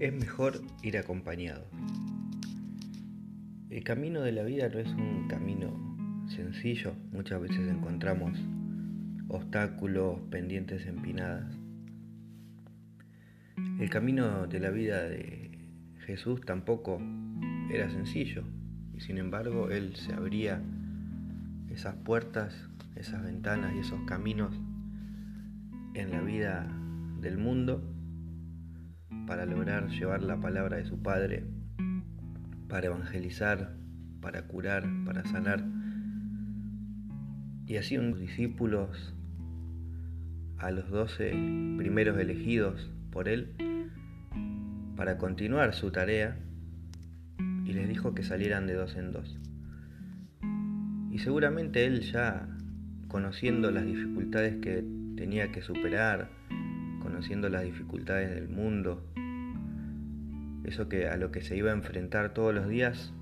Es mejor ir acompañado. El camino de la vida no es un camino sencillo. Muchas veces encontramos obstáculos, pendientes empinadas. El camino de la vida de Jesús tampoco era sencillo y sin embargo Él se abría esas puertas, esas ventanas y esos caminos en la vida del mundo para lograr llevar la palabra de su Padre, para evangelizar, para curar, para sanar. Y así unos discípulos, a los doce primeros elegidos por él, para continuar su tarea, y les dijo que salieran de dos en dos. Y seguramente él ya, conociendo las dificultades que tenía que superar, conociendo las dificultades del mundo, eso que a lo que se iba a enfrentar todos los días,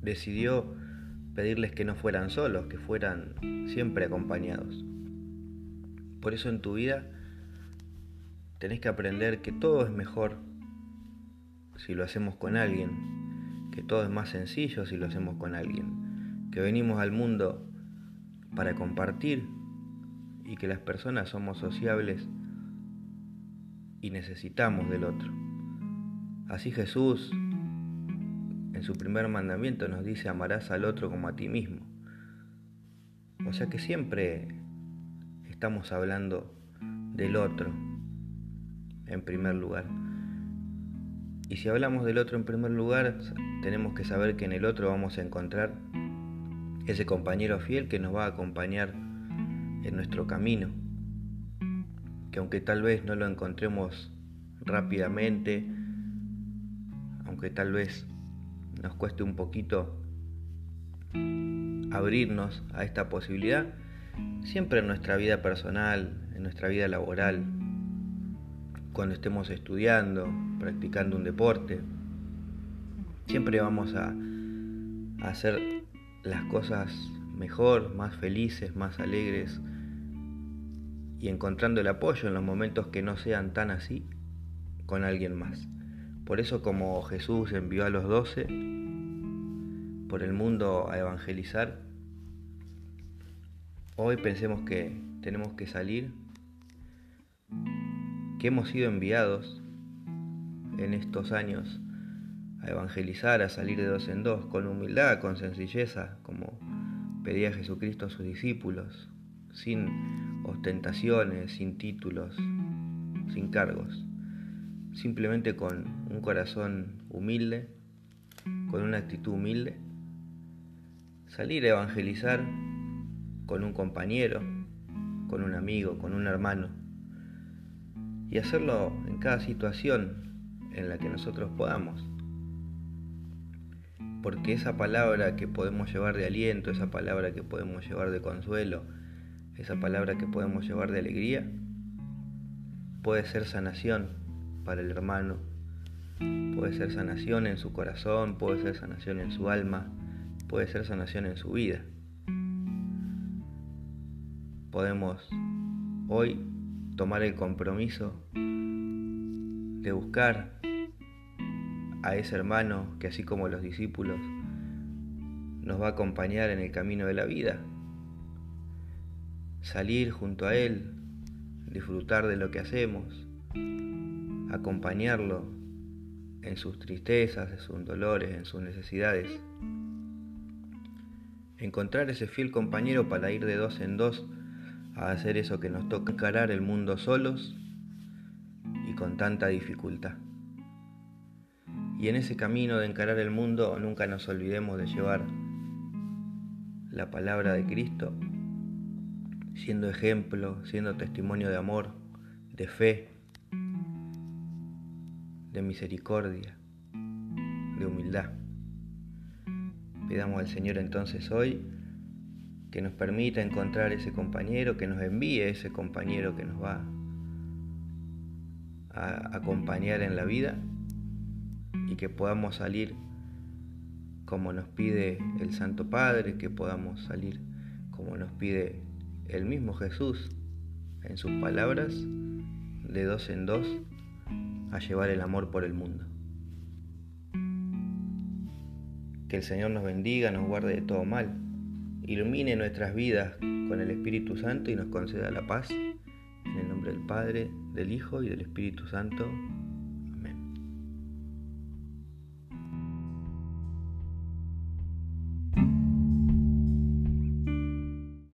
decidió pedirles que no fueran solos, que fueran siempre acompañados. Por eso en tu vida tenés que aprender que todo es mejor si lo hacemos con alguien, que todo es más sencillo si lo hacemos con alguien, que venimos al mundo para compartir y que las personas somos sociables y necesitamos del otro. Así Jesús en su primer mandamiento nos dice amarás al otro como a ti mismo. O sea que siempre estamos hablando del otro en primer lugar. Y si hablamos del otro en primer lugar, tenemos que saber que en el otro vamos a encontrar ese compañero fiel que nos va a acompañar en nuestro camino que aunque tal vez no lo encontremos rápidamente, aunque tal vez nos cueste un poquito abrirnos a esta posibilidad, siempre en nuestra vida personal, en nuestra vida laboral, cuando estemos estudiando, practicando un deporte, siempre vamos a, hacer las cosas mejor, más felices, más alegres, y encontrando el apoyo en los momentos que no sean tan así con alguien más. Por eso como Jesús envió a los doce por el mundo a evangelizar, hoy pensemos que tenemos que salir, que hemos sido enviados en estos años a evangelizar, a salir de dos en dos, con humildad, con sencilleza, como pedía Jesucristo a sus discípulos, sin ostentaciones, sin títulos, sin cargos, simplemente con un corazón humilde, con una actitud humilde, salir a evangelizar con un compañero, con un amigo, con un hermano, y hacerlo en cada situación en la que nosotros podamos. Porque esa palabra que podemos llevar de aliento, esa palabra que podemos llevar de consuelo, esa palabra que podemos llevar de alegría, puede ser sanación para el hermano, puede ser sanación en su corazón, puede ser sanación en su alma, puede ser sanación en su vida. Podemos hoy tomar el compromiso de buscar a ese hermano que así como los discípulos nos va a acompañar en el camino de la vida, salir junto a Él, disfrutar de lo que hacemos, acompañarlo en sus tristezas, en sus dolores, en sus necesidades. Encontrar ese fiel compañero para ir de dos en dos a hacer eso que nos toca encarar el mundo solos y con tanta dificultad. Y en ese camino de encarar el mundo nunca nos olvidemos de llevar la palabra de Cristo siendo ejemplo, siendo testimonio de amor, de fe, de misericordia, de humildad. Pidamos al Señor entonces hoy que nos permita encontrar ese compañero, que nos envíe ese compañero que nos va a acompañar en la vida y que podamos salir como nos pide el Santo Padre, que podamos salir como nos pide el mismo Jesús en sus palabras, de dos en dos, a llevar el amor por el mundo. Que el Señor nos bendiga, nos guarde de todo mal, ilumine nuestras vidas con el Espíritu Santo y nos conceda la paz. En el nombre del Padre, del Hijo y del Espíritu Santo.